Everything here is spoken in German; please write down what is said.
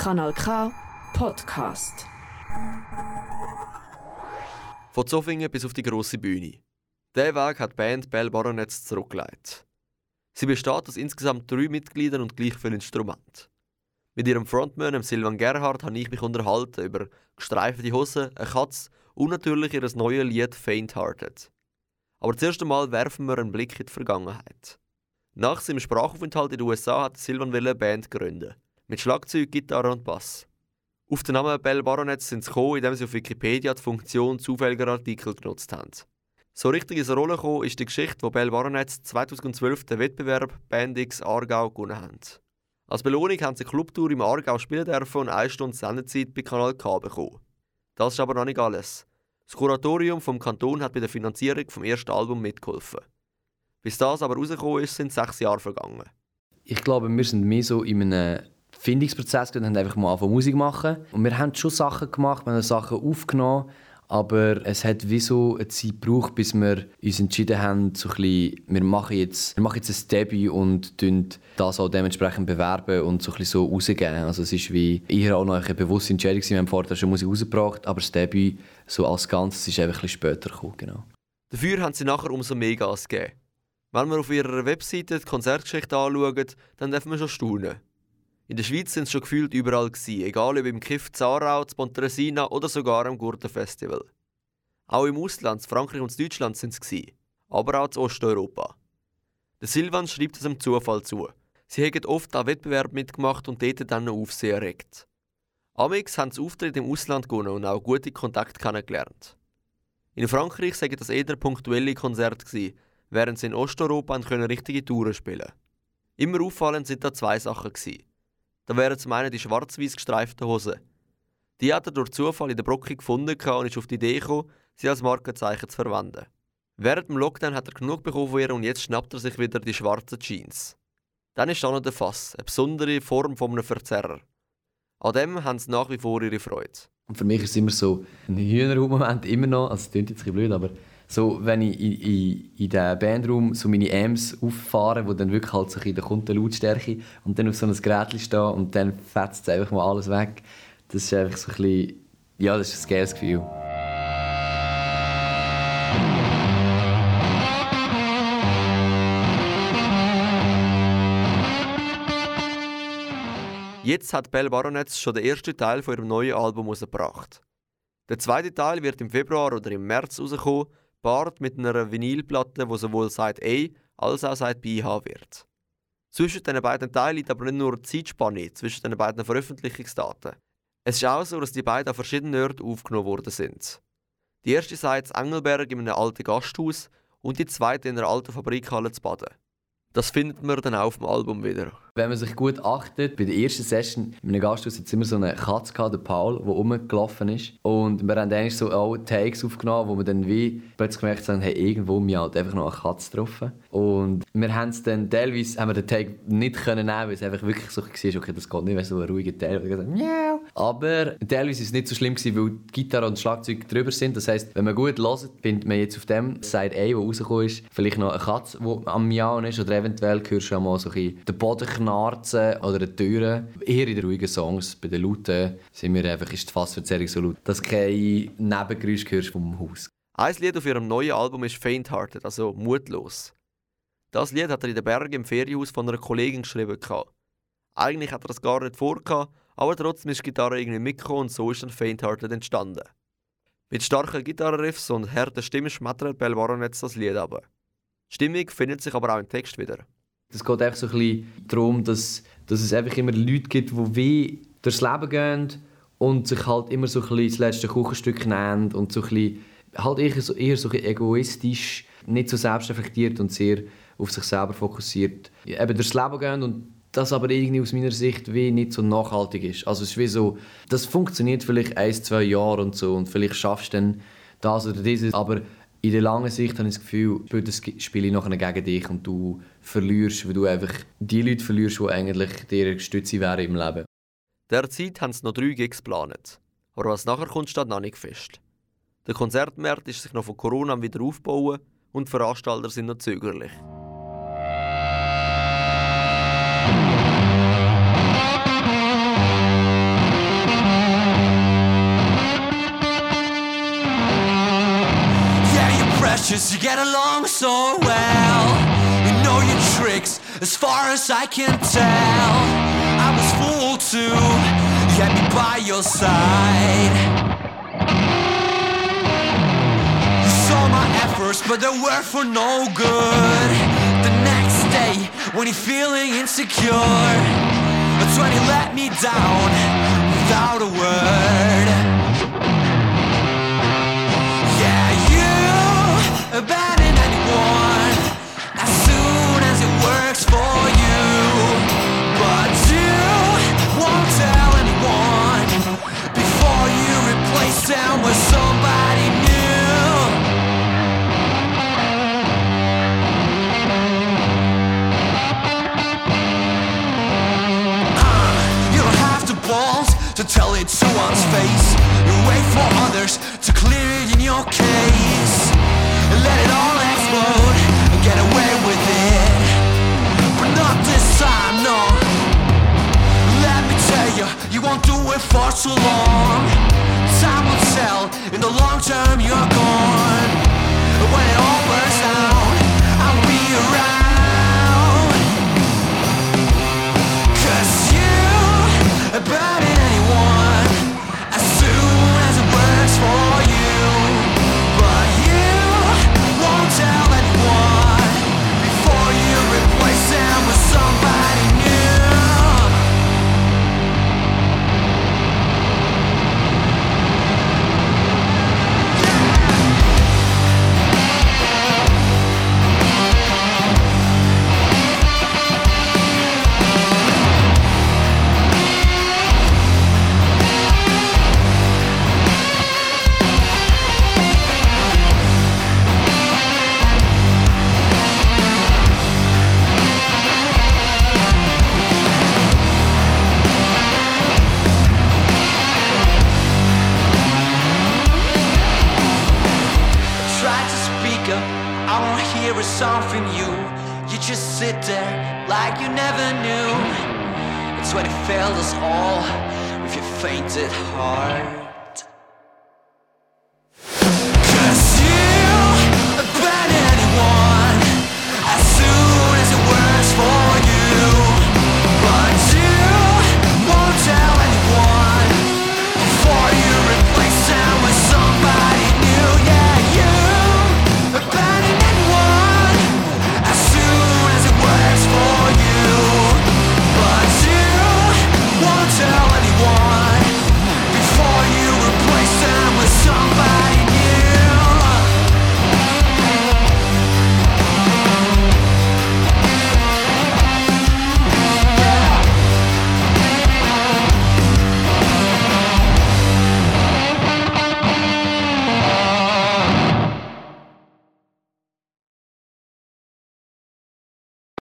Kanal K Podcast. Von Zofingen bis auf die grosse Bühne. Diesen Weg hat die Band Bell Baronets zurückgelegt. Sie besteht aus insgesamt drei Mitgliedern und gleich vielen Instrumenten. Mit ihrem Frontman, Silvan Gerhardt, habe ich mich unterhalten über gestreifte Hosen, eine Katze und natürlich ihr neues Lied Faint Hearted. Aber zuerst einmal werfen wir einen Blick in die Vergangenheit. Nach seinem Sprachaufenthalt in den USA hat Silvan eine Band gründen. Mit Schlagzeug, Gitarre und Bass. Auf den Namen Bell Baronets sind sie gekommen, indem sie auf Wikipedia die Funktion zufälliger Artikel genutzt haben. So richtig ins Rollen gekommen ist die Geschichte, wo Bell Baronets 2012 den Wettbewerb Bandix Aargau gewonnen haben. Als Belohnung haben sie eine Clubtour im Aargau spielen dürfen und eine Stunde Sendezeit bei Kanal K bekommen. Das ist aber noch nicht alles. Das Kuratorium vom Kanton hat bei der Finanzierung vom ersten Album mitgeholfen. Bis das aber rausgekommen ist, sind sechs Jahre vergangen. Ich glaube, wir sind mehr so in einem Findungsprozess und haben einfach mal angefangen Musik machen. Und wir haben schon Sachen gemacht, wir haben Sachen aufgenommen, aber es hat wie so eine Zeit gebraucht, bis wir uns entschieden haben, so ein bisschen, wir, machen jetzt, wir machen jetzt ein Debüt und das auch dementsprechend bewerben und so ein bisschen so rausgeben. Also es ist wie eher auch noch eine bewusste Entscheidung, wir haben vorher schon Musik rausgebracht, aber das Debüt so als Ganzes ist einfach ein bisschen später gekommen. Genau. Dafür haben sie nachher umso mehr Gas gegeben. Wenn wir auf ihrer Webseite die Konzertgeschichte anschauen, dann dürfen wir schon staunen. In der Schweiz sind sie schon gefühlt überall gewesen, egal ob im Kiff Zarau, Pontresina oder sogar am Gurtenfestival. Auch im Ausland, Frankreich und Deutschland sind sie aber auch in Osteuropa. Der Silvan schreibt es einem Zufall zu. Sie haben oft an Wettbewerben mitgemacht und dort dann noch Aufsehen erregt. Amix haben sie Auftritte im Ausland gewonnen und auch gute Kontakte kennengelernt. In Frankreich sagen das eher punktuelle Konzerte während sie in Osteuropa richtige Touren spielen konnten. Immer auffallend sind da zwei Sachen gewesen. Da wären zum einen die schwarz-weiß gestreiften Hosen. Die hat er durch Zufall in der Brocke gefunden und ist auf die Idee gekommen, sie als Markenzeichen zu verwenden. Während dem Lockdown hat er genug bekommen von ihr und jetzt schnappt er sich wieder die schwarzen Jeans. Dann ist da noch der Fass, eine besondere Form von einem Verzerrer. An dem haben sie nach wie vor ihre Freude. Und für mich ist es immer so ein Hühnerraum-Moment, immer noch, also es klingt jetzt ein bisschen blöd, aber so, wenn ich in, in, in den Bandraum so meine Amps auffahre, wo dann wirklich halt so in der Lautstärke und dann auf so einem Gerät stehe und dann fetzt einfach mal alles weg. Das ist einfach so ein bisschen, ja, das ist ein geiles Gefühl. Jetzt hat Bell Baronets schon den ersten Teil von ihrem neuen Album herausgebracht. Der zweite Teil wird im Februar oder im März rauskommen Bart mit einer Vinylplatte, wo sowohl Side A als auch Side B haben wird. Zwischen den beiden Teilen liegt aber nicht nur die Zeitspanne zwischen den beiden Veröffentlichungsdaten. Es ist auch so, dass die beiden an verschiedenen Orten aufgenommen worden sind. Die erste Seite in Engelberg in einem alten Gasthaus und die zweite in einer alten Fabrikhalle zu Baden. Das findet man dann auch auf dem Album wieder. Wenn man sich gut achtet, bei der ersten Session in einem Gasthaus hat immer so eine Katze gehabt, der Paul, der rumgelaufen ist. Und wir haben eigentlich so auch Takes aufgenommen, wo wir dann wie plötzlich gemerkt haben, hey, irgendwo mir halt einfach noch eine Katze getroffen. Und wir haben es dann teilweise, haben wir den Take nicht können nehmen, weil es einfach wirklich so war, okay, das geht nicht, wenn so ein ruhiger Teil, Miau. Aber teilweise war es nicht so schlimm weil die Gitarre und Schlagzeug drüber sind. Das heisst, wenn man gut hört, findet man jetzt auf dem Side A, wo rausgekommen ist, vielleicht noch eine Katze, die am Miauen ist oder eventuell hörst du auch mal so ein bisschen den Boden knarzen oder die Türen. Eher in den ruhigen Songs. Bei den Lauten sind wir einfach, ist die Fassverzerrung so laut, dass du keine Nebengeräusche hörst vom Haus. Ein Lied auf ihrem neuen Album ist Faint Hearted, also mutlos. Das Lied hat er in den Bergen im Ferienhaus von einer Kollegin geschrieben. Eigentlich hat er das gar nicht vor, aber trotzdem ist die Gitarre irgendwie mitgekommen und so ist dann Faint Hearted entstanden. Mit starken Gitarrenriffs und harten Stimmen schmettert Bell Baronetz das Lied ab. Stimmung findet sich aber auch im Text wieder. Es geht einfach so ein bisschen darum, dass, dass es einfach immer Leute gibt, die wie durchs Leben gehen und sich halt immer so ein bisschen das letzte Kuchenstück nehmen und so ein bisschen, halt eher so, eher so egoistisch, nicht so selbstreflektiert und sehr auf sich selber fokussiert eben durchs Leben gehen und das aber irgendwie aus meiner Sicht wie nicht so nachhaltig ist. Also es ist wie so, das funktioniert vielleicht ein, zwei Jahre und so und vielleicht schaffst du dann das oder dieses, aber in der langen Sicht habe ich das Gefühl, das Spiel nachher gegen dich und du verlierst, weil du einfach die Leute verlierst, die eigentlich dir Stütze wären im Leben. Derzeit haben sie noch drei Gigs geplant. Aber was nachher kommt, steht noch nicht fest. Der Konzertmarkt ist sich noch von Corona wieder aufbauen und die Veranstalter sind noch zögerlich. Get along so well. You know your tricks, as far as I can tell. I was fooled to get me by your side. You saw my efforts, but they were for no good. The next day, when you're feeling insecure, that's when you let me down without a 说。过 I won't hear a song from you. You just sit there like you never knew. It's when it failed us all with your fainted heart.